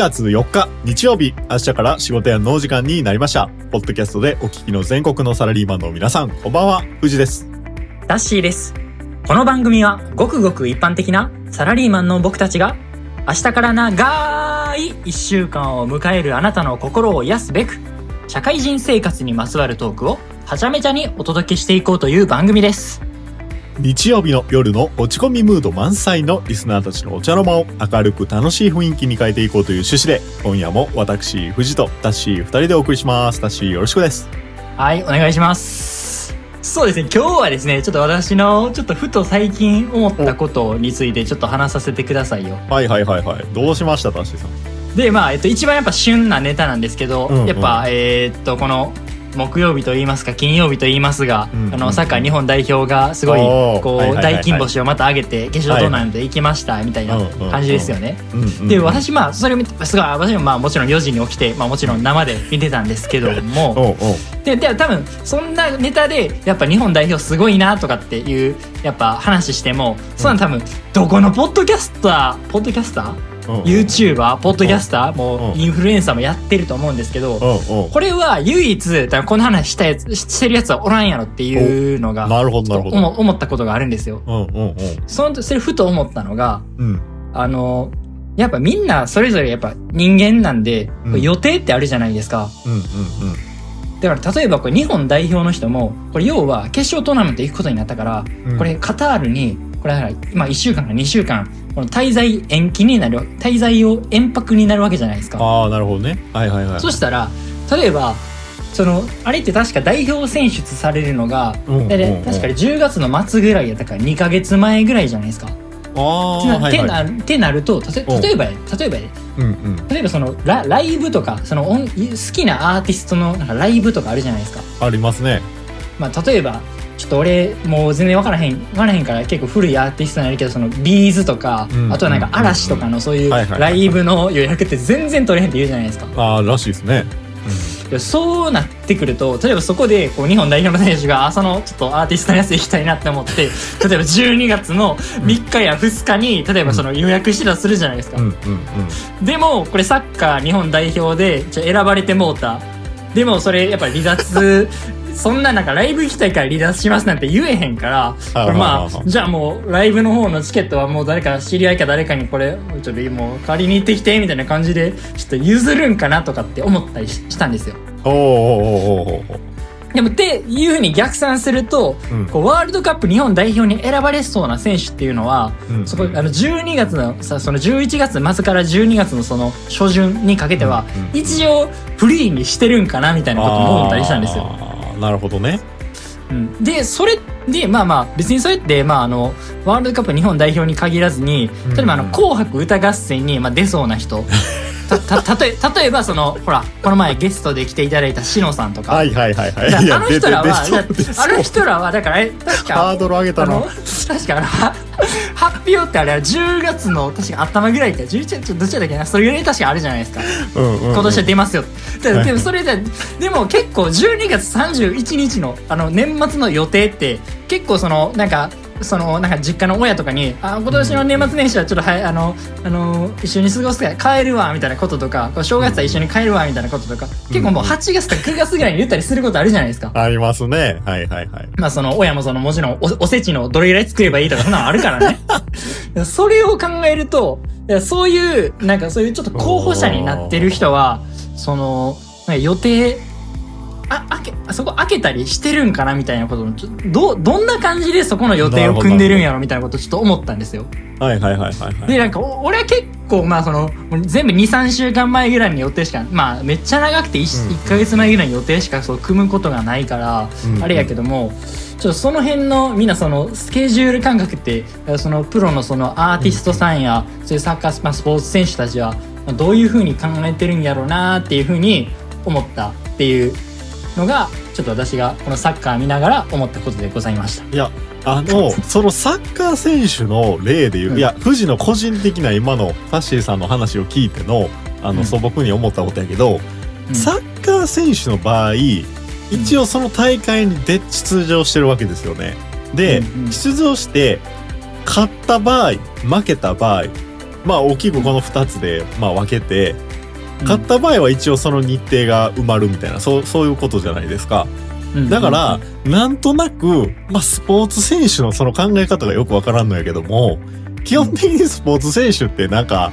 2月4日日曜日、明日から仕事やの時間になりました。ポッドキャストでお聞きの全国のサラリーマンの皆さん、こんばんは、藤です。ダッシーです。この番組はごくごく一般的なサラリーマンの僕たちが明日から長い一週間を迎えるあなたの心を癒すべく社会人生活にまつわるトークをはちゃめちゃにお届けしていこうという番組です。日曜日の夜の落ち込みムード満載のリスナーたちのお茶の間を明るく楽しい雰囲気に変えていこうという趣旨で、今夜も私、藤とダッシー二人でお送りします。ダッシーよろしくです。はい、お願いします。そうですね、今日はですね、ちょっと私のちょっとふと最近思ったことについてちょっと話させてくださいよ。はいはいはいはい。どうしました、ダッシーさん？でまあ、えっと、一番やっぱ旬なネタなんですけど、うんうんやっぱえーっとこの木曜日と言いますか金曜日と言いますが、うんうんあのサッカー日本代表がすごいこう大金星をまた上げて決勝トーナメント行きましたみたいな感じですよね。うんうんで私まあそれを見てすごい私もまあもちろん4時に起きて、まあ、もちろん生で見てたんですけどもでで多分そんなネタでやっぱ日本代表すごいなとかっていうやっぱ話してもそんな多分どこのポッドキャスターポッドキャスター？うんうん YouTuber、ポッドキャスター、もインフルエンサーもやってると思うんですけど、これは唯一、この話したやつ、してるやつはおらんやろっていうのが、なるほどなるほど。思思ったことがあるんですよ。その、それふと思ったのが、うん。あの、やっぱみんなそれぞれやっぱ人間なんで、うん予定ってあるじゃないですか。うんうんだから例えばこれ日本代表の人も、これ要は決勝トーナメント行くことになったから、うん。これカタールに、これだから今1週間か2週間、この滞在延期になる、滞在を延泊になるわけじゃないですか。ああ、なるほどね。はいはいはい。そしたら例えばそのあれって確か代表選出されるのが、うんでうんうん確かに10月の末ぐらいやったから2ヶ月前ぐらいじゃないですか。ああ、ってな,、はいはい。なってなると例えばや例えばやうんうん。例えばそのラライブとかその音好きなアーティストのなんかライブとかあるじゃないですか。ありますね。まあ、例えばと俺もう全然分からへん分からへんから結構古いアーティストになるけどそのビーズとか、うん。あとはなんか嵐とかのそういうライブの予約って全然取れへんって言うじゃないですか。ああ、らしいですね。いやそうなってくると例えばそこでこう日本代表の選手があそのちょっとアーティストのやつ行きたいなって思って 例えば12月の3日や2日に例えばその予約してたとするじゃないですか、うんうんうん。でもこれサッカー日本代表で選ばれてもうた。でもそれやっぱ離脱そんななんかライブ行きたいから離脱しますなんて言えへんからあこれまあじゃあもうライブの方のチケットはもう誰か知り合いか誰かにこれちょっともう借りに行ってきてみたいな感じでちょっと譲るんかなとかって思ったりししたんですよ。おーおーおーおーでもっていうふうに逆算すると、うん。こうワールドカップ日本代表に選ばれそうな選手っていうのは、うん。そこあの12月のさその11月末から12月のその初旬にかけては、うん。うん。一応フリーにしてるんかなみたいなことも思ったりしたんですよ。なるほどね。うん、でそれでまあまあ別にそれってまああのワールドカップ日本代表に限らずに例えばあのうん紅白歌合戦にまあ出そうな人 たた とえ例えばそのほらこの前ゲストで来ていただいたしのさんとか。はいはいはいはい。あの人らは、あの人らは、だから、え確か、ハードル上げたあのな。確かあの、は発表ってあれは10月の、確か頭ぐらいか、11月、どっちだっけな、それぐらい確かあるじゃないですか。うん今年は出ますよ。でもそれで、でも結構12月31日の、あの、年末の予定って、結構その、なんか、そのなんか実家の親とかに「あ今年の年末年始はちょっとはいあのあの一緒に過ごすから帰るわ」みたいなこととか正月は一緒に帰るわみたいなこととか結構もう8月か9月ぐらいに言ったりすることあるじゃないですか。ありますね。はいはいはい。まあその親もそのもちろんおおせちのどれぐらい作ればいいとかそんなのあるからね。それを考えると、そういう、なんかそういうちょっと候補者になってる人は、その、予定、あ、開け、あそこ開けたりしてるんかなみたいなことをちょどう、どんな感じでそこの予定を組んでるんやろみたいなことをちょっと思ったんですよ。はいはいはいはいはい。で、なんかお俺は結構、まあその、全部2、3週間前ぐらいに予定しか、まあめっちゃ長くて 1,、うん1ヶ月前ぐらいに予定しかそう組むことがないから、うんあれやけども、ちょっとその辺のみんなそのスケジュール感覚ってそのプロのそのアーティストさんやそういうサッカーまあスポーツ選手たちはまあどういうふうに考えてるんやろうなっていうふうに思ったっていうのがちょっと私がこのサッカー見ながら思ったことでございました。いや、あの、そのサッカー選手の例で言う、うんいや、富士の個人的な今のサッシーさんの話を聞いての、あの、うん素朴に思ったことやけど、うんサッカー選手の場合、一応その大会に出出場してるわけですよね。で、うんうん出場して、勝った場合、負けた場合、まあ大きくこの2つで、まあ、分けて勝った場合は一応その日程が埋まるみたいなそうそういうことじゃないですか。だから、なんとなく、まあ、スポーツ選手のその考え方がよくわからんのやけども、基本的にスポーツ選手ってなんか、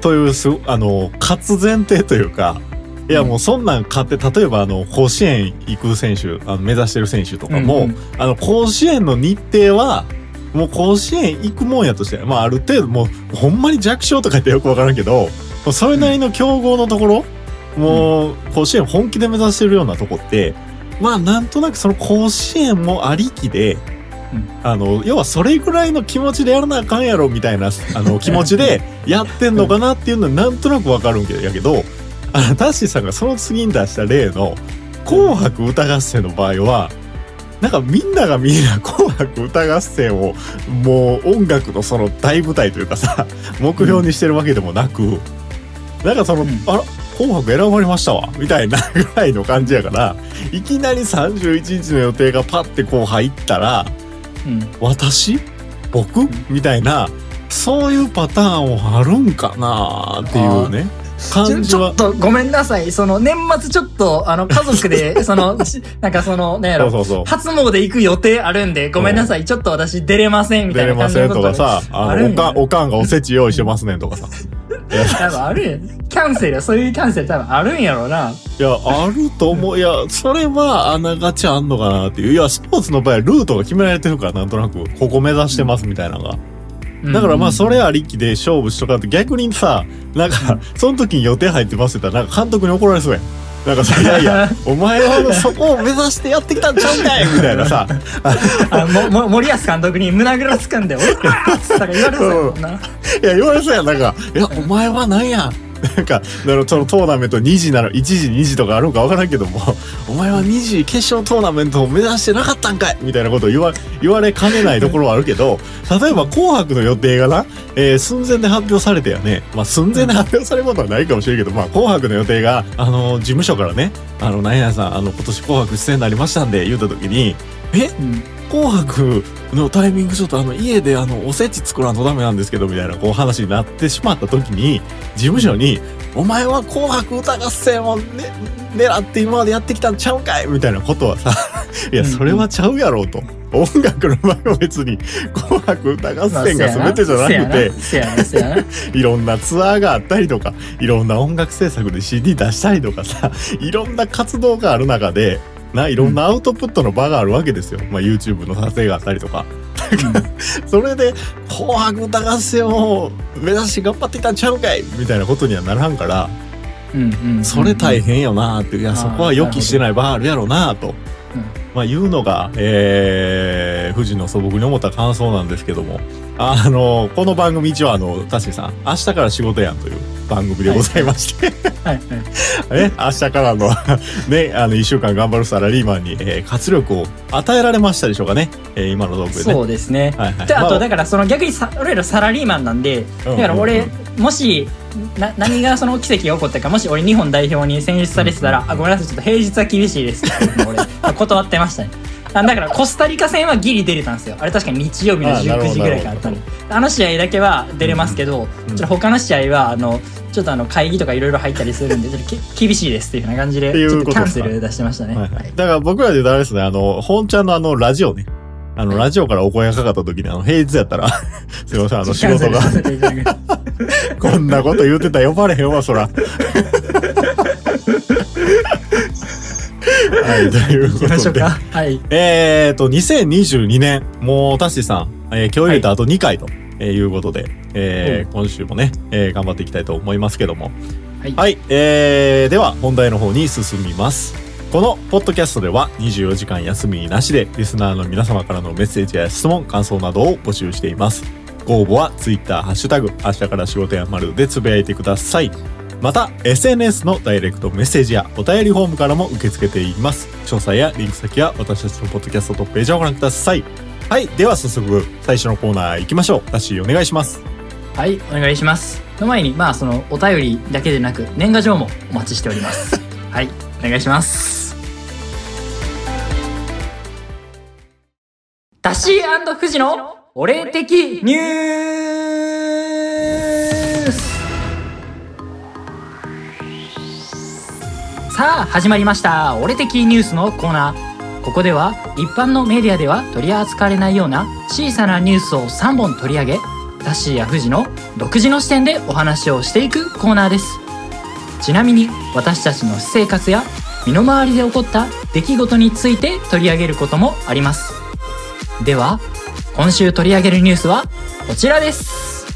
というす、あの、勝つ前提というか、いやもうそんなん勝って、例えばあの、甲子園行く選手、あの目指してる選手とかも、うんうん。あの、甲子園の日程は、もう甲子園行くもんやとして、まあある程度もう、ほんまに弱小とか言ってよくわからんけど、それなりの競合のところ、もう、甲子園本気で目指してるようなとこって、まあなんとなくその甲子園もありきで、うん。あの、要はそれぐらいの気持ちでやらなあかんやろみたいな、あの、気持ちでやってんのかなっていうのはなんとなくわかるんやけど、あの、タッシーさんがその次に出した例の、紅白歌合戦の場合は、なんかみんながみんな紅白歌合戦をもう音楽のその大舞台というかさ、目標にしてるわけでもなく、なんかその、うんあら、紅白選ばれましたわ、みたいなぐらいの感じやから、いきなり31日の予定がパッてこう入ったら、うん私？僕？みたいな、そういうパターンはあるんかなっていうね、ちょ感じはちょっ。とごめんなさい。その年末ちょっと、あの、家族で、その、ちなんかその、やろ。初詣行く予定あるんで、ごめんなさい。ちょっと私出れません、みたいな出れません感じのこととかさ、あの、おかん、おかんがおせち用意してますねんとかさ。多分あるんやキャンセル、そういうキャンセル多分あるんやろうな。いや、あると思う。いや、それはあながちあんのかなっていう。いや、スポーツの場合はルートが決められてるから、なんとなく、ここ目指してますみたいなのが。だからまあ、それありきで勝負しとかって逆にさ、なんか、その時に予定入ってますって言ったら、なんか監督に怒られそうやん。なんかさ、いやいや、お前はそこを目指してやってきたんちゃうんかいみたいなさ。あもも森保監督に胸ぐらつかんで、おらーっつったら言われそうやもんな。いや、言われそうやん。なんか、いや、お前はなんや。なんか、そのトーナメント2時なら、1時2時とかあるんかわからんけども、お前は2時決勝トーナメントを目指してなかったんかいみたいなことを言わ、言われかねないところはあるけど、例えば紅白の予定がな、えー寸前で発表されてやね、まあ寸前で発表されることはないかもしれんけど、まあ紅白の予定が、あの、事務所からね、あの、何々さん、あの、今年紅白出演になりましたんで、言った時に、えうん。紅白のタイミングちょっとあの家であのおせち作らんとダメなんですけどみたいなこう話になってしまった時に事務所に「お前は紅白歌合戦を、ね、狙って今までやってきたんちゃうんかい?」みたいなことはさいやそれはちゃうやろうと。音楽の場合は別に紅白歌合戦が全てじゃなくて いろんなツアーがあったりとかいろんな音楽制作で CD 出したりとかさいろんな活動がある中でないろんなアウトプットの場があるわけですよ、まあ、YouTube の撮影があったりとか。それで「紅白歌合戦を目指して頑張ってきたんちゃうんかい!」みたいなことにはならんからうんうんうんそれ大変よなって。いやそこは予期してない場あるやろうなと。まあ、いうのが、えー、富士の素朴に思った感想なんですけども、あの、この番組一応あの、タシさん、明日から仕事やんという番組でございまして、はいはい。ね、明日からの、ね、あの、一週間頑張るサラリーマンに、えー活力を与えられましたでしょうかね、えー今のトークでね。そうですね。はいはい。であまとだからその逆にさ俺らサラリーマンなんでだから俺、うんもしな何がその奇跡が起こったかもし俺日本代表に選出されてたら、うんあごめんなさいちょっと平日は厳しいです。って俺断ってましたね。あだからコスタリカ戦はギリ出れたんですよ。あれ確かに日曜日のあなるほど19時ぐらいからあったのあの試合だけは出れますけど、うんちょっと他の試合はあのちょっとあの会議とかいろいろ入ったりするんで ちょっとき厳しいですっていうような感じでキャンセル出してましたね、はいはい。だから僕らで言うとあれですね、あの、本ちゃんのあの、ラジオね。あの、ラジオからお声がかかった時に、あの、平日やったら、すいません、あの、仕事が こんなこと言うてたら呼ばれへんわ、そら。はい、という行きましょうかことで。はいえーと、2022年、もう、タッシーさん、えー今日入れたあと2回と、えーいうことで、えー今週もね、えー頑張っていきたいと思いますけども。はいえーでは、本題の方に進みます。このポッドキャストでは24時間休みなしでリスナーの皆様からのメッセージや質問、感想などを募集しています。ご応募は Twitter、ハッシュタグ、明日から仕事やまるでつぶやいてください。また、SNS のダイレクトメッセージやお便りフォームからも受け付けています。詳細やリンク先は私たちのポッドキャストトップページをご覧ください。はい。では早速、最初のコーナー行きましょう。ダッシーお願いします。はい、お願いします。の前に、まあ、その、お便りだけでなく、年賀状もお待ちしております。はい、お願いします。ダシーフジの俺的ニュース。さあ始まりました。俺的ニュースのコーナー。ここでは一般のメディアでは取り扱われないような小さなニュースを3本取り上げダッシーやフジの独自の視点でお話をしていくコーナーです。ちなみに私たちの私生活や身の回りで起こった出来事について取り上げることもあります。では今週取り上げるニュースはこちらです。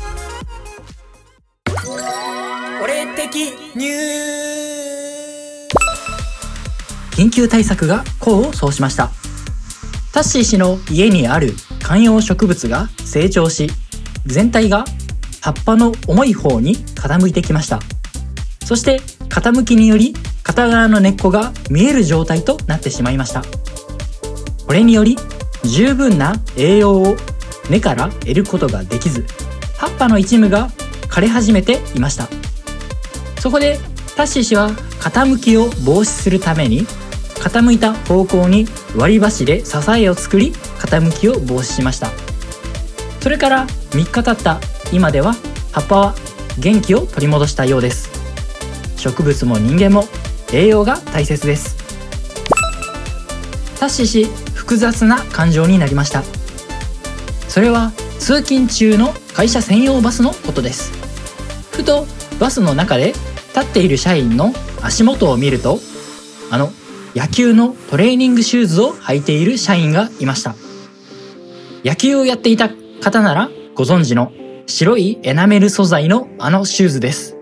俺的ニュー緊急対策が功を奏しました。タッシー氏の家にある観葉植物が成長し全体が葉っぱの重い方に傾いてきました。そして傾きにより片側の根っこが見える状態となってしまいました。これにより十分な栄養を根から得ることができず葉っぱの一部が枯れ始めていました。そこでタッシー氏は傾きを防止するために傾いた方向に割り箸で支えを作り傾きを防止しました。それから3日経った今では葉っぱは元気を取り戻したようです。植物も人間も栄養が大切です。タッシー氏複雑な感情になりました。それは通勤中の会社専用バスのことです。ふとバスの中で立っている社員の足元を見るとあの野球のトレーニングシューズを履いている社員がいました。野球をやっていた方ならご存知の白いエナメル素材のあのシューズです。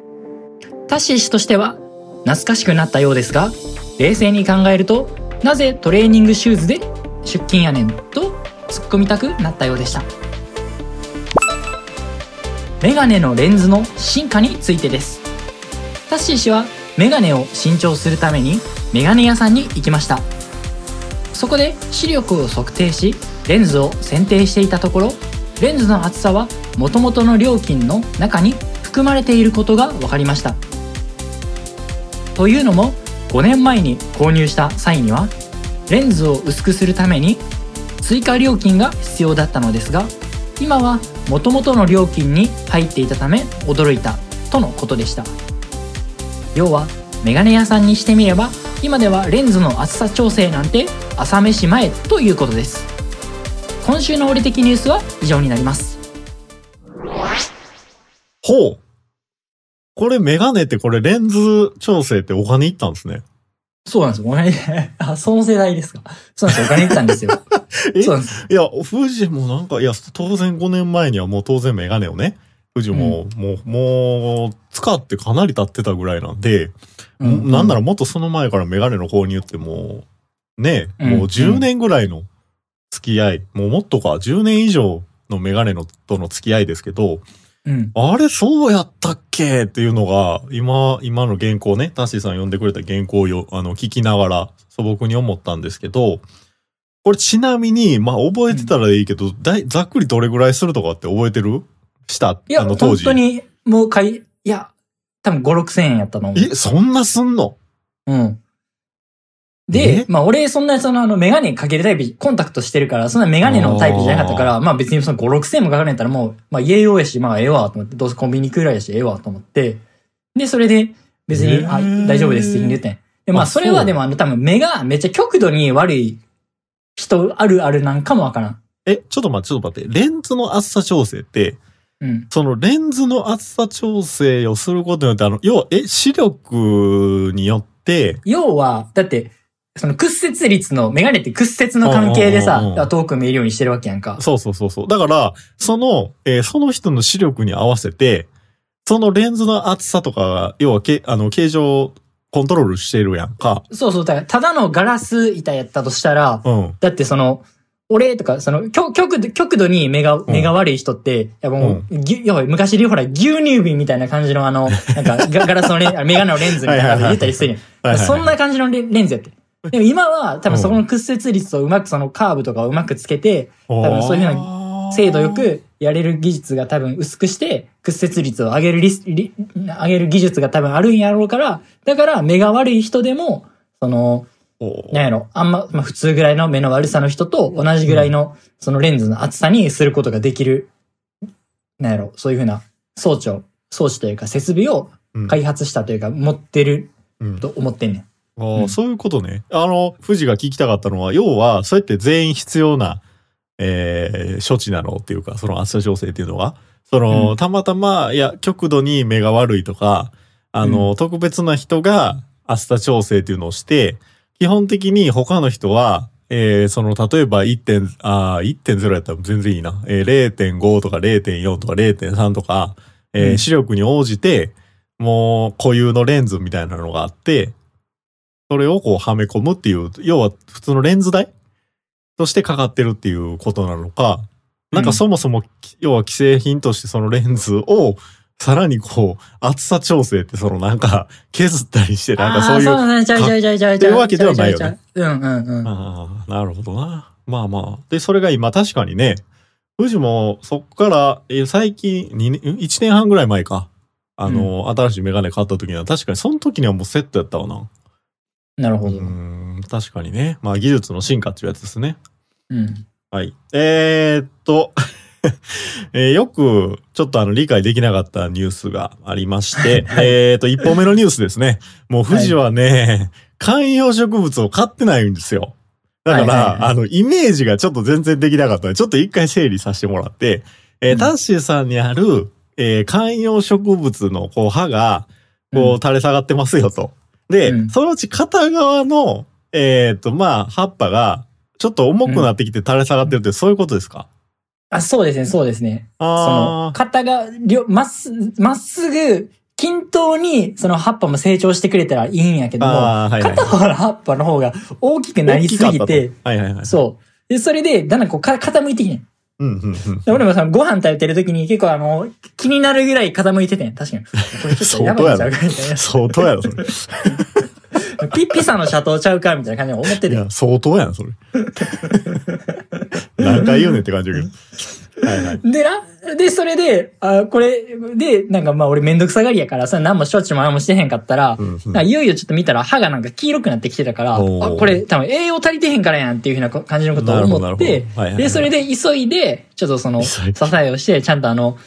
タシ氏としては懐かしくなったようですが冷静に考えるとなぜトレーニングシューズで出勤やねんと突っ込みたくなったようでした。メガネのレンズの進化についてです。タッシー氏はメガネを新調するためにメガネ屋さんに行きました。そこで視力を測定しレンズを選定していたところレンズの厚さは元々の料金の中に含まれていることが分かりました。というのも5年前に購入した際にはレンズを薄くするために追加料金が必要だったのですが今は元々の料金に入っていたため驚いたとのことでした要はメガネ屋さんにしてみれば今ではレンズの厚さ調整なんて朝飯前ということです今週の俺的ニュースは以上になりますほう。これメガネってこれレンズ調整ってお金いったんですね。そうなんですよ。ごめんあ、その世代ですか。そうなんですよ。お金いったんですよ。え？そうなんです。いや、富士もなんか、いや、当然5年前にはもう当然メガネをね、富士も、もう、もう、使ってかなり経ってたぐらいなんで、うんなんならもっとその前からメガネの購入ってもう、ね、うんもう10年ぐらいの付き合い、もうもっとか、10年以上のメガネのとの付き合いですけど、うん。あれそうやったっけっていうのが、今、今の原稿ね、タッシーさん読んでくれた原稿をよあの聞きながら素朴に思ったんですけど、これちなみに、まあ覚えてたらいいけど、だいざっくりどれぐらいするとかって覚えてる？した？いや、あの当時。本当に、もう買い、いや、多分5、6千円やったと思う。え、そんなすんの？うん。え？で、まあ俺そんなそのあのメガネかけるタイプ、コンタクトしてるから、そんなメガネのタイプじゃなかったから、まあ別にその5、6千円もかかるんやったらもう、まあ家用やし、まあええわと思って、どうせコンビニくらいやし、ええわと思って、で、それで別に、あ、大丈夫ですって言ってん。で、まああそれはでもあの多分目がめっちゃ極度に悪い人あるあるなんかもわからん。え、ちょっと待って、ちょっと待って。レンズの厚さ調整って、うん。そのレンズの厚さ調整をすることによって、あの、要は、え、視力によって、要は、だって、その屈折率の、メガネって屈折の関係でさ遠く見えるようにしてるわけやんか。そうそうそうそう。だから、その、えーその人の視力に合わせて、そのレンズの厚さとか、要はけ、あの、形状をコントロールしてるやんか。そうそう、だから、ただのガラス板やったとしたら、うん。だってその、俺とか、その、極極度極度に目が、目が悪い人って、やっぱもう、ぎゅや昔でほら、牛乳瓶みたいな感じのあの、なんか、ガガラスのレン、あメガネのレンズみたいなの言ったりしてるやん。そんな感じのレレンズやって。でも今は、多分そこの屈折率をうまくそのカーブとかをうまくつけて、多分そういうふうな精度よくやれる技術が多分薄くして、屈折率を上げるリス、リ上げる技術が多分あるんやろうから、だから目が悪い人でも、その、なんやろ、あんま、まあ普通ぐらいの目の悪さの人と同じぐらいの、そのレンズの厚さにすることができる、なんやろ、そういうふうな装置を、装置というか設備を開発したというか、持ってるうん。と思ってんねん。あそういうことね。あの、富士が聞きたかったのは、要は、そうやって全員必要な、えー処置なのっていうか、その暑さ調整っていうのは、その、うん。たまたま、いや、極度に目が悪いとか、あの、特別な人が暑さ調整っていうのをして、基本的に他の人は、えーその、例えば1点、あー1.0やったら全然いいな。えー0.5とか0.4とか0.3とか、えーうん。視力に応じて、もう固有のレンズみたいなのがあって、それをこうはめ込むっていう、要は普通のレンズ代としてかかってるっていうことなのか、なんかそもそも、要は既製品としてそのレンズを、さらにこう、厚さ調整ってそのなんか削ったりして、なんかそういう、そうなんちゃうちゃうちゃうちゃうちゃいうわけではないよねうんうんうん。ああ、なるほどな。まあまあ。で、それが今確かにね、富士もそっから、えー最近、2年、1年半ぐらい前か。あの、新しいメガネ買った時には、確かにその時にはもうセットやったわな。うなるほど。ん、確かにね。まあ技術の進化っていうやつですね。うん。はい。えー、っと、えーよくちょっとあの理解できなかったニュースがありまして、えーっと、一本目のニュースですね。もう富士はね、観葉植物を買ってないんですよ。だから、はいはいはいあの、イメージがちょっと全然できなかったので、ちょっと一回整理させてもらって、えーうんタッシーさんにある、えー観葉植物のこう葉が、こう垂れ下がってますよと。で、うんそのうち片側の、えーっと、まあ、葉っぱが、ちょっと重くなってきて垂れ下がってるって、そういうことですか？あ、そうですね、そうですね。そのあ、肩が、りょまっす、まっすぐ、均等に、その葉っぱも成長してくれたらいいんやけーども、はいはい。片方の葉っぱの方が大きくなりすぎてと、はいはいはい。そう。で、それで、だんだんこう、か傾いてきてん。うんうんうん。で俺もさ、ご飯食べてる時に結構あの、気になるぐらい傾いててん。確かに。これちょっとやばいんちゃうかみたいな。相当やろ、それ。ピピサのシャトーちゃうかみたいな感じで思ってて。いや、相当やん、それ。何回言うねんって感じだけど。はいはい。でな、で、それで、あこれ、で、なんかまあ俺めんどくさがりやからさ、何も処置も何もしてへんかったら、うんうんなんかいよいよちょっと見たら歯がなんか黄色くなってきてたから、あ、おーこれ多分栄養足りてへんからやんっていうふうな感じのことを思なるほどなってるほどはいはいはい、で、それで急いで、ちょっとその、支急いでえをして、ちゃんとあの、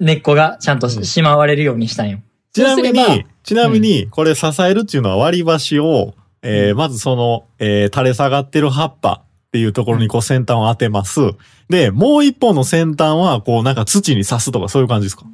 根っこがちゃんとししまわれるようにしたんよ。ちなみそうすればに、ちなみに、これ支えるっていうのは割り箸を、えーまずその、えー垂れ下がってる葉っぱっていうところにこう先端を当てます。で、もう一本の先端は、こうなんか土に刺すとかそういう感じですか？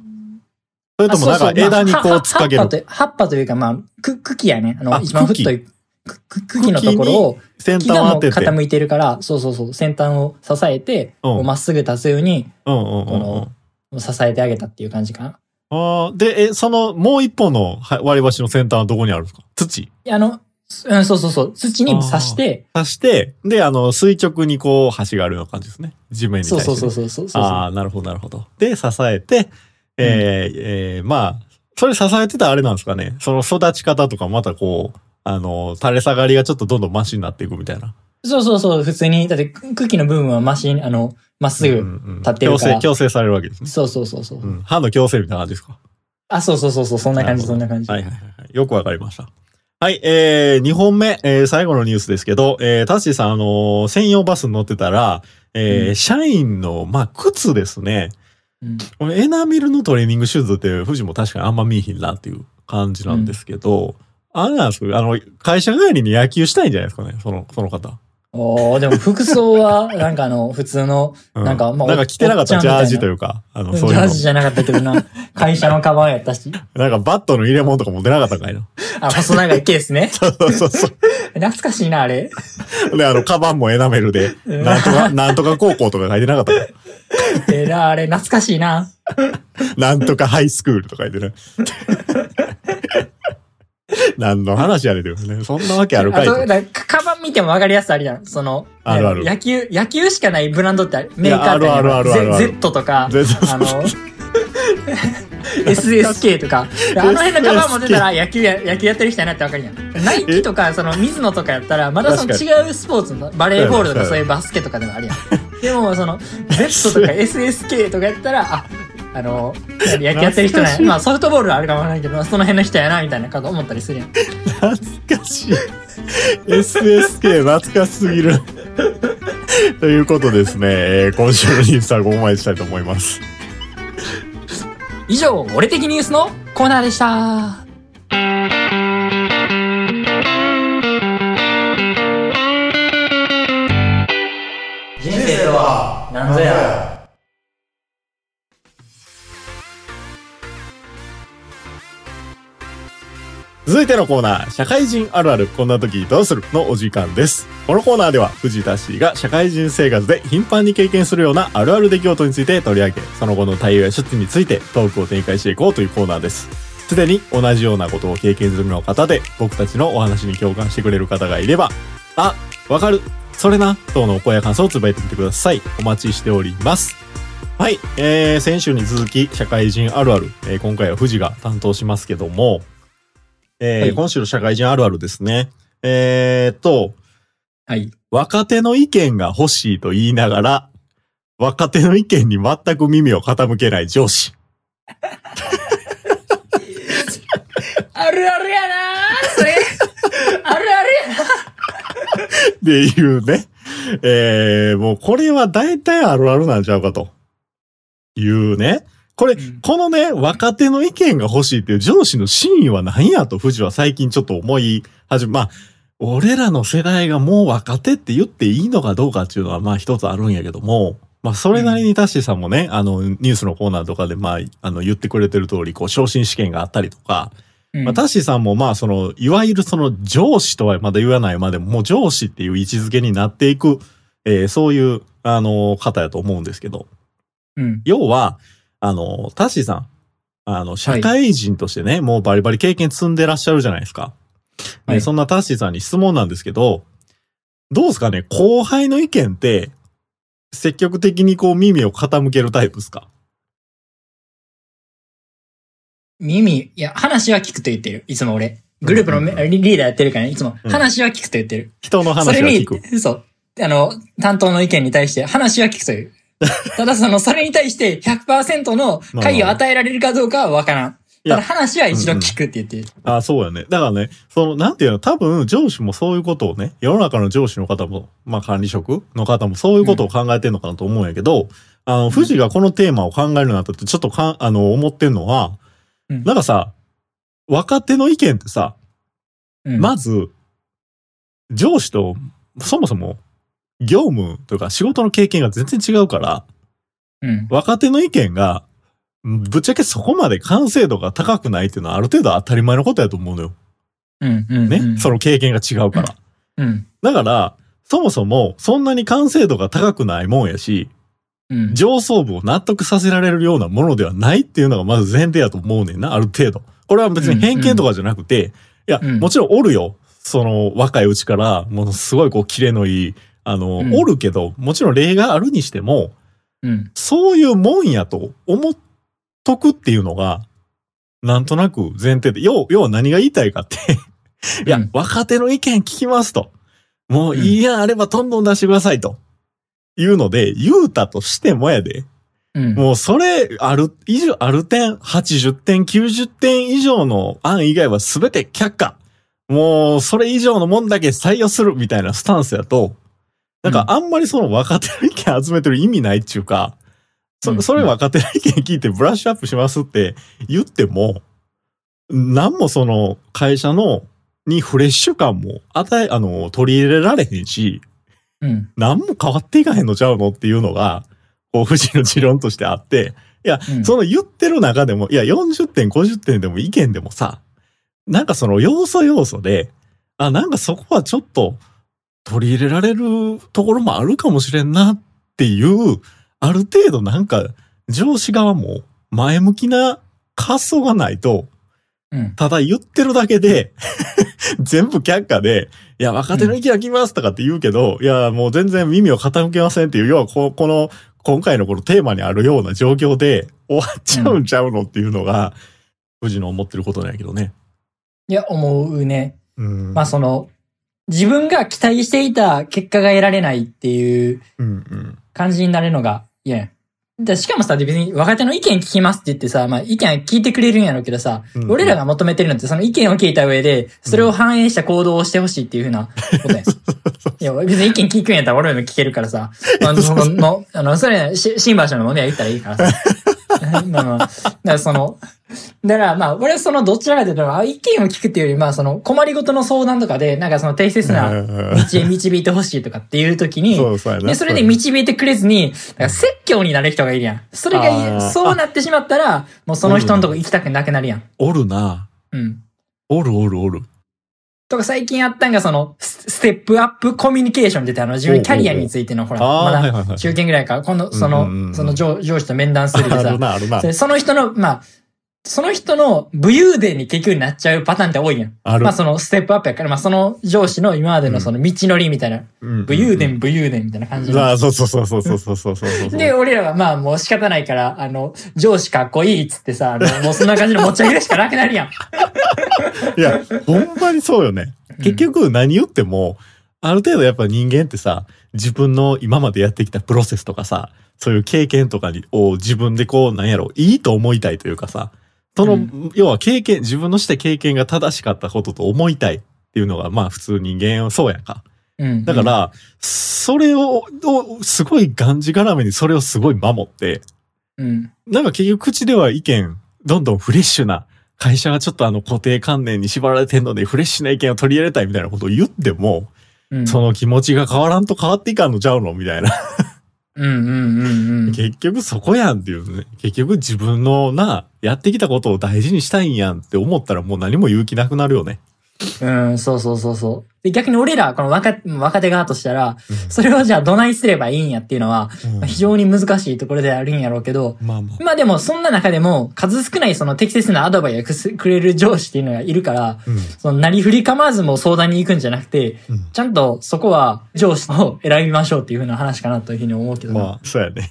それともなんか枝にこうまあ突っかける。葉葉っぱと葉っぱというか、まあ、く茎やね。あの、あ一番茎太い、くく茎のところを、先端を当てて。傾いてるから、そうそうそう、先端を支えて、うんこうまっすぐ立つように、うんうんうんうんこ。の、支えてあげたっていう感じかな。あーで、え、その、もう一本のは割り箸の先端はどこにあるんですか？土？あの、うん、そうそうそう、土に刺して、刺して、で、あの、垂直にこう、端があるような感じですね。地面に対してね。そうそうそうそうそうそう。ああ、なるほど、なるほど。で、支えて、えーえーまあ、それ支えてたらあれなんですかね。その育ち方とかまたこう、あの、垂れ下がりがちょっとどんどんマシになっていくみたいな。そうそうそう、普通に、だって茎の部分はマシに、あの、まっすぐ、うんうん立ってるから矯正、矯正されるわけですね。そうそうそうそう。うん。歯の矯正みたいな感じですか？あ、そうそうそうそう、そんな感じ、そんな感じ。はいはいはいはい。よくわかりました。はい、えー、2本目、えー、最後のニュースですけど、えー、タッシーさん、あのー専用バスに乗ってたら、えーうん社員の、まあ、靴ですね。うんエナミルのトレーニングシューズって、富士も確かにあんま見えひんなっていう感じなんですけど、あれなんですかあの、会社帰りに野球したいんじゃないですかね、その、その方。おーでも服装は、なんかあの、普通の、うんなんかまあなんか着てなかったジャージというか、あの、ジそういうの。ャージじゃなかったけどな、会社のカバンやったし。なんかバットの入れ物とか持ってなかったんかいな。あ、細長いケースね。そうそうそう。懐かしいな、あれ。で、あの、カバンもエナメルで、うんなんとか、なんとか高校とか書いてなかったかえら、あれ、懐かしいな。なんとかハイスクールとか言ってね。何の話やねんね。そんなわけあるかいとあと、だカバン見ても分かりやすさあるやん。その、あるある野球、野球しかないブランドってある。メーカーってあるあるあるある Z, とか、あの、SSK とか。あの辺のカバン持ってたら野球や、野球やってる人やなって分かるやん。ナイキとか、その、水野とかやったら、まだその確違うスポーツの、バレーボールとかそういうバスケとかでもあるやん。でも、その、Z とか SSK とかやったら、あ、あの、野球やってる人ね、まあソフトボールはあるかもしれないけど、その辺の人やな、みたいなこと思ったりするやん。懐かしい。SSK 懐かしすぎる。ということですね、えー、今週のニュースはここまでしたいと思います。以上、俺的ニュースのコーナーでした。人生とは何ぞや。続いてのコーナー、社会人あるあるこんな時どうするのお時間です。このコーナーでは藤田氏が社会人生活で頻繁に経験するようなあるある出来事について取り上げ、その後の対応や処置についてトークを展開していこうというコーナーです。すでに同じようなことを経験するの方で、僕たちのお話に共感してくれる方がいれば、あ、わかる、それな、等のお声や感想をつぶやいてみてください。お待ちしております。はい、えー、先週に続き社会人あるある、えー今回は藤が担当しますけども、えーはい今週の社会人あるあるですね。えー、っと、はい。若手の意見が欲しいと言いながら、若手の意見に全く耳を傾けない上司。あるあるやなそれ。あるあるやなっていうね。えー、もうこれは大体あるあるなんちゃうかと。いうね。これ、うん。このね、若手の意見が欲しいっていう上司の真意は何やと藤は最近ちょっと思い始め、まあ、俺らの世代がもう若手って言っていいのかどうかっていうのはまあ一つあるんやけども、まあそれなりにタッシーさんもね、あのニュースのコーナーとかでまあ、あの言ってくれてる通り、こう昇進試験があったりとか、うん。まあ、タッシーさんもまあその、いわゆるその上司とはまだ言わないまでも、もう上司っていう位置づけになっていく、えーそういう、あの、方やと思うんですけど、うん。要は、あの、タッシーさん、あの、社会人としてね、もうバリバリ経験積んでらっしゃるじゃないですか。ではいそんなタッシーさんに質問なんですけど、どうですかね？後輩の意見って、積極的にこう耳を傾けるタイプですか？耳、いや、話は聞くと言ってる。いつも俺。グループのメうんリリーダーやってるからね、いつもうん話は聞くと言ってる。人のそれに話は聞く。、そう。あの、担当の意見に対して話は聞くという。ただその、それに対して100%の回を与えられるかどうかはわからん。ただ話は一度聞くって言ってる。あそうやね。だからね、その、なんていうの、多分上司もそういうことをね、世の中の上司の方も、まあ管理職の方もそういうことを考えてるのかなと思うんやけど、あの、富士がこのテーマを考えるなってちょっとかん、あの、思ってんのは、うんなんかさ、若手の意見ってさ、うんまず、上司と、そもそも、業務というか仕事の経験が全然違うから、うん。若手の意見が、ぶっちゃけそこまで完成度が高くないっていうのはある程度当たり前のことやと思うのよ。うん。うん。ね。うんその経験が違うから。うん。だから、そもそもそんなに完成度が高くないもんやし、うん。上層部を納得させられるようなものではないっていうのがまず前提やと思うねんな、ある程度。これは別に偏見とかじゃなくて、いや、うんもちろんおるよ。その若いうちから、ものすごいこうキレのいい、あの、うんおるけど、もちろん例があるにしても、うん。そういうもんやと思っとくっていうのが、なんとなく前提で、要要は何が言いたいかって、いや、うん若手の意見聞きますと。もういいやんあればどんどん出してくださいと。いうので、言うたとしてもやで。うん。もうそれ、ある、以上、ある点、80点、90点以上の案以外は全て却下。もう、それ以上のもんだけ採用するみたいなスタンスやと、なんかあんまりその若手の意見集めてる意味ないっていうか、そうん。それ若手の意見聞いてブラッシュアップしますって言っても、なんもその会社の、にフレッシュ感も与え、あの、取り入れられへんし、うん。何も変わっていかへんのちゃうのっていうのが、こう、富士の持論としてあって、いや、うん。その言ってる中でも、いや、40点、50点でも意見でもさ、なんかその要素要素で、あ、なんかそこはちょっと取り入れられるところもあるかもしれんなっていう、ある程度なんか上司側も前向きな発想がないと、うん。ただ言ってるだけで、全部却下で、いや、若手の意見が来ますとかって言うけど、いや、もう全然耳を傾けませんっていう、要はここの、今回のこのテーマにあるような状況で終わっちゃうんちゃうのっていうのが、富士の思ってることなんやけどね。いや、思うね。うん。まあその、自分が期待していた結果が得られないっていう。感じになるのが嫌やん。でしかもさ、別に若手の意見聞きますって言ってさ、まあ意見聞いてくれるんやろうけどさ、うん俺らが求めてるのってその意見を聞いた上で、それを反映した行動をしてほしいっていうふうなことやん。いや、別に意見聞くんやったら俺らも聞けるからさ、まあ、その、のあの、それ、し新橋の飲み屋行ったらいいからさ。まあまあ、だからその、だから、まあ、俺はそのどちらかというと、あ意見を聞くっていうより、まあ、その困りごとの相談とかで、なんかその適切な道へ導いてほしいとかっていう時に。で、それで導いてくれずに、説教になる人がいるやん。それあがー、そうなってしまったら、もうその人のとこ行きたくなくなるやん。おるな。うん。おるおるおる。とか最近あったんが、その、スステップアップコミュニケーションって言って、あの、自分のキャリアについての、ほら、まだ、。中堅ぐらいか、今度、その、その上上司と面談するでさその人の、まあ、その人の武勇伝に結局なっちゃうパターンって多いやん。あるまあ。そのステップアップやから、まあその上司の今までのその道のりみたいな、武武勇伝、武勇伝みたいな感じのああ、そうそうそうそうそうそうそうそう。で、俺らはまあもう仕方ないから、あの、上司かっこいいっつってさ、あの、もうそんな感じの持ち上げるしかなくなるやん。いや、ほんまにそうよね。結局何言っても、ある程度やっぱ人間ってさ、自分の今までやってきたプロセスとかさ、そういう経験とかにを自分でこう、なんやろ、いいと思いたいというかさ、その、うん要は経験、自分のした経験が正しかったことと思いたいっていうのが、まあ普通人間はそうやんか。うん。だから、それを、をすごいがんじがらめにそれをすごい守って、うん、なんか結局口では意見、どんどんフレッシュな、会社がちょっとあの固定観念に縛られてんのでフレッシュな意見を取り入れたいみたいなことを言っても、うん。その気持ちが変わらんと変わっていかんのちゃうのみたいな。うん、うん、うん、うん。結局そこやんっていうね。結局自分のな、やってきたことを大事にしたいんやんって思ったらもう何も勇気なくなるよね。うん、そうそうそうそう。で、逆に俺ら、この若、若手側としたら、うんそれをじゃあどないすればいいんやっていうのは、うんまあ非常に難しいところであるんやろうけど、まあまあ。まあでも、そんな中でも、数少ないその適切なアドバイスをくれる上司っていうのがいるから、うん。その、なりふり構わずも相談に行くんじゃなくて、うんちゃんとそこは上司を選びましょうっていうふうな話かなというふうに思うけどな。まあ、そうやね。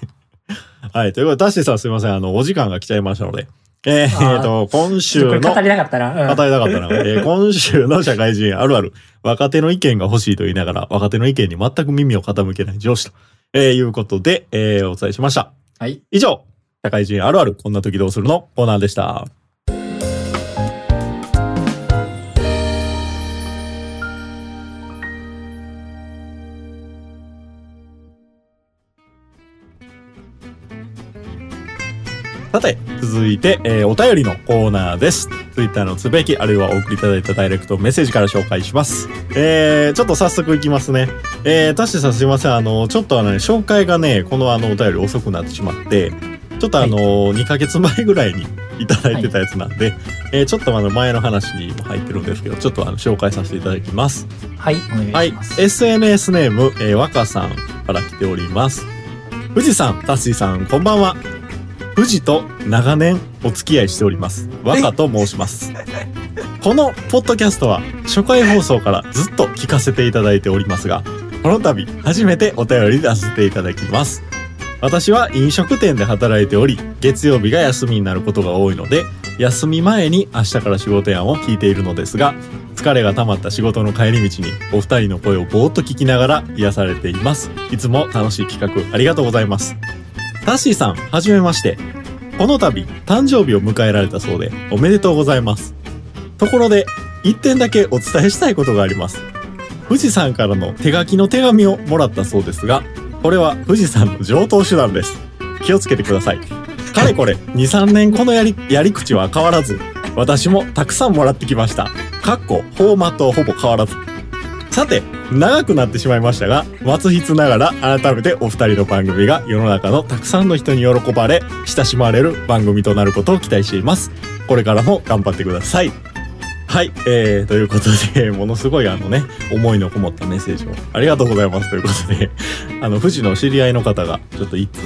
はい。ということで、ダッシーさんすいません。あの、お時間が来ちゃいましたので。えーあーえーと、今週の語りたかったな。うん語りたかったな。えー 今週の社会人あるある。若手の意見が欲しいと言いながら、若手の意見に全く耳を傾けない上司と、えーいうことで、えーお伝えしました。はい。以上、社会人あるある、こんな時どうするのコーナーでした。さて、続いて、えーお便りのコーナーです。ツイッターのつぶやき、あるいはお送りいただいたダイレクトメッセージから紹介します。えー、ちょっと早速いきますね。えー、タッシーさんすいません。あの、ちょっとあのね、紹介がね、このあの、お便り遅くなってしまって、ちょっとあの、2ヶ月前ぐらいにいただいてたやつなんで、えーちょっとあの、前の話にも入ってるんですけど、ちょっとあの、紹介させていただきます。はい、お願はいいします。。SNS ネーム、えー、若さんから来ております。富士さん、タッシーさん、こんばんは。富士と長年お付き合いしております。若と申します。このポッドキャストは初回放送からずっと聞かせていただいておりますが、この度初めてお便り出させていただきます。私は飲食店で働いており、月曜日が休みになることが多いので、休み前に明日から仕事やんを聞いているのですが、疲れが溜まった仕事の帰り道にお二人の声をぼーっと聞きながら癒されています。いつも楽しい企画ありがとうございます。タッシーさん、はじめまして。この度、誕生日を迎えられたそうで、おめでとうございます。ところで、一点だけお伝えしたいことがあります。富士山からの手書きの手紙をもらったそうですが、これは富士山の上等手段です。気をつけてください。かれこれ、2、3年このやり、やり口は変わらず、私もたくさんもらってきました。かっこ、フォーマットはほぼ変わらず。さて、長くなってしまいましたが、末日ながら改めてお二人の番組が世の中のたくさんの人に喜ばれ、親しまれる番組となることを期待しています。これからも頑張ってください。はい、えー、ということで、ものすごいあのね、思いのこもったメッセージをありがとうございますということで、あの、富士の知り合いの方がちょっと一通、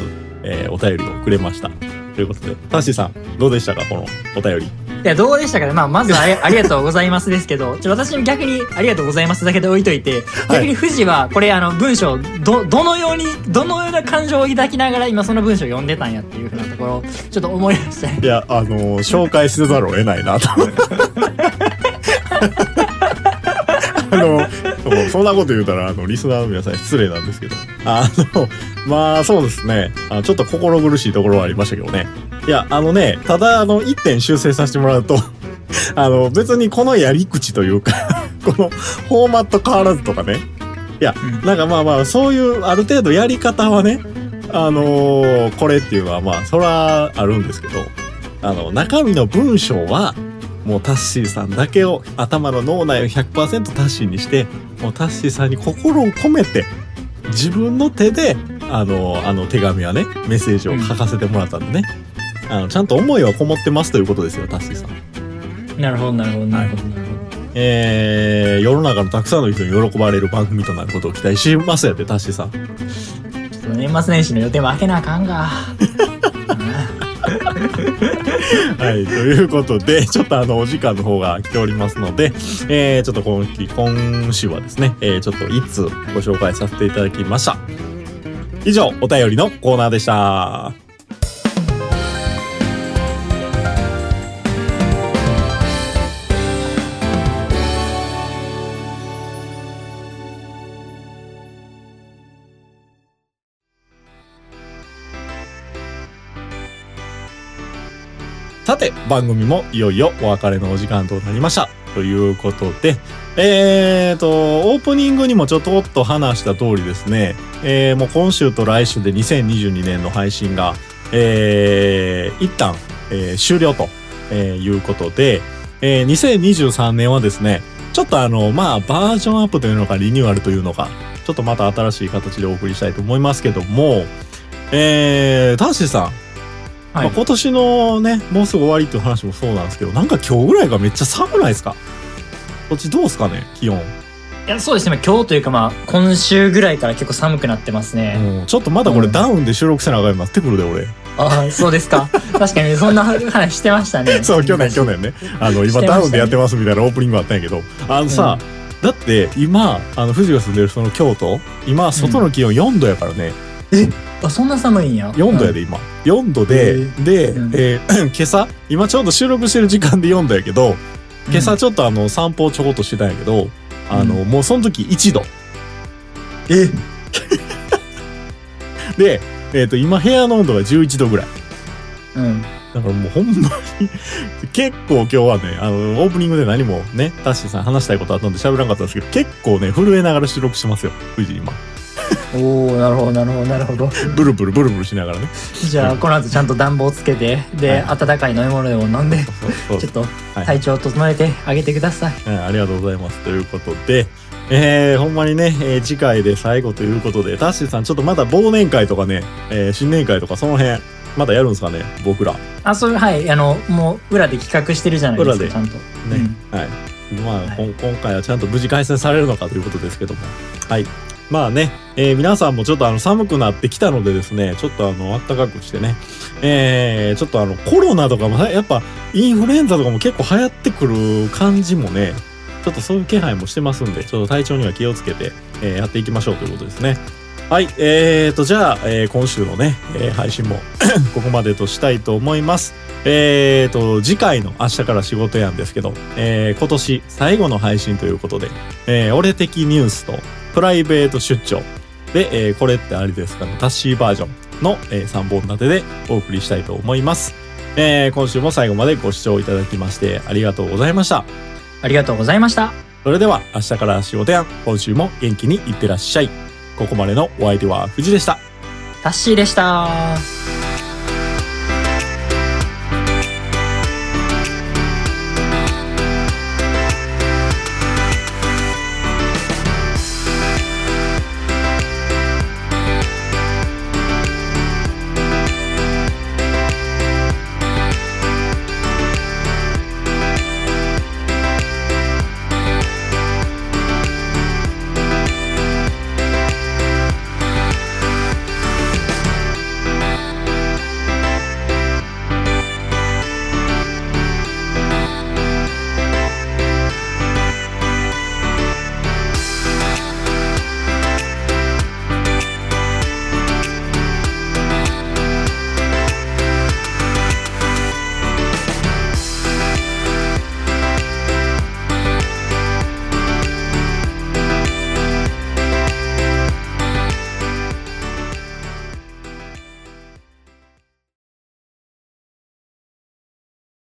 えーお便りをくれました。ということで、タッシーさん、どうでしたか？このお便り。いや、どうでしたかねまあ、まずありありがとうございますですけど、ちょ私に逆にありがとうございますだけで置いといて、逆に富士は、これあの、文章、ど、どのように、どのような感情を抱きながら今その文章を読んでたんやっていうふうなところを、ちょっと思い出したね。いや、あのー紹介せざるを得ないなと。あの、そんなこと言うたら、あの、リスナーの皆さん失礼なんですけど。あの、まあ、そうですね。あのちょっと心苦しいところはありましたけどね。いや、あのね、ただ、あの、一点修正させてもらうと、あの、別にこのやり口というか、このフォーマット変わらずとかね。いや、うんなんかまあまあ、そういう、ある程度やり方はね、あのーこれっていうのはまあ、そらあるんですけど、あの、中身の文章は、もうタッシーさんだけを、頭の脳内を100%タッシーにして、もうタッシーさんに心を込めて、自分の手で、あの、あの手紙はね、メッセージを書かせてもらったんでね。あの、ちゃんと思いはこもってますということですよ、タッシーさん。なるほど、なるほど、なるほど、なるほど。えー、世の中のたくさんの人に喜ばれる番組となることを期待しますやって、タッシーさん。ちょっと年末年始の予定も開けなあかんが。はい、ということで、ちょっとあの、お時間の方が来ておりますので、えー、ちょっと今期、今週はですね、えー、ちょっといつご紹介させていただきました。以上、お便りのコーナーでした。番組もいよいよお別れのお時間となりました。ということで、えーと、オープニングにもちょっとっと話した通りですね、えー、もう今週と来週で2022年の配信が、えー、一旦、えー、終了と、え、いうことで、えー、2023年はですね、ちょっとあの、まあ、バージョンアップというのか、リニューアルというのか、ちょっとまた新しい形でお送りしたいと思いますけども、えー、タンシーさん、はいまあ、今年のね、もうすぐ終わりっていう話もそうなんですけど、なんか今日ぐらいがめっちゃ寒ないですか？こっちどうですかね気温。いや、そうですね。今日というかまあ、今週ぐらいから結構寒くなってますね。うんちょっとまだこれうんダウンで収録せなあかんなってくるで、俺。ああ、そうですか。確かにそんな話してましたね。そう、去年、去年ね。あの、今ダウンでやってますみたいなオープニングがあったんやけど、あのさ、だって今、あの、富士が住んでるその京都、今、外の気温4度やからね。あ、そんな寒いんや。4度やで、今。4度で、へで、うんえー 今朝、今ちょうど収録してる時間で4度やけど、今朝ちょっとあの、散歩をちょこっとしてたんやけど、あの、うもうその時1度。え？で、えっ、と、今部屋の温度が11度ぐらい。うん。だからもうほんまに、結構今日はね、あの、オープニングで何もね、タッシーさん話したいことあったんで喋らなかったんですけど、結構ね、震えながら収録してますよ、富士今。おおなるほど、なるほど、なるほど。ブルブルブルブルしながらね。じゃあ、この後ちゃんと暖房つけて、で、は温かい飲み物でも飲んで、ちょっとはい体調を整えてあげてください。はいありがとうございます。ということで、えー、ほんまにね、えー次回で最後ということで、タッシーさん、ちょっとまだ忘年会とかね、えー新年会とかその辺、まだやるんですかね、僕ら。ね。あ、そういう、はい、あの、もう裏で企画してるじゃないですか、裏でちゃんと。うんはい。まあ、はい今回はちゃんと無事開催されるのかということですけども。はい。まあね、えー皆さんもちょっとあの寒くなってきたのでですね、ちょっとあの暖かくしてね、えー、ちょっとあのコロナとかもやっぱインフルエンザとかも結構流行ってくる感じもね、ちょっとそういう気配もしてますんで、ちょっと体調には気をつけて、えーやっていきましょうということですね。はい、えーと、じゃあ、えー今週のね、えー配信も ここまでとしたいと思います。えーと、次回の明日から仕事やんですけど、えー今年最後の配信ということで、えー俺的ニュースとプライベート出張で、えーこれってあれですかね、タッシーバージョンの、え3本立てでお送りしたいと思います。えー今週も最後までご視聴いただきましてありがとうございました。ありがとうございました。それでは明日から仕事やん、今週も元気にいってらっしゃい。ここまでのお相手は藤でした。タッシーでした。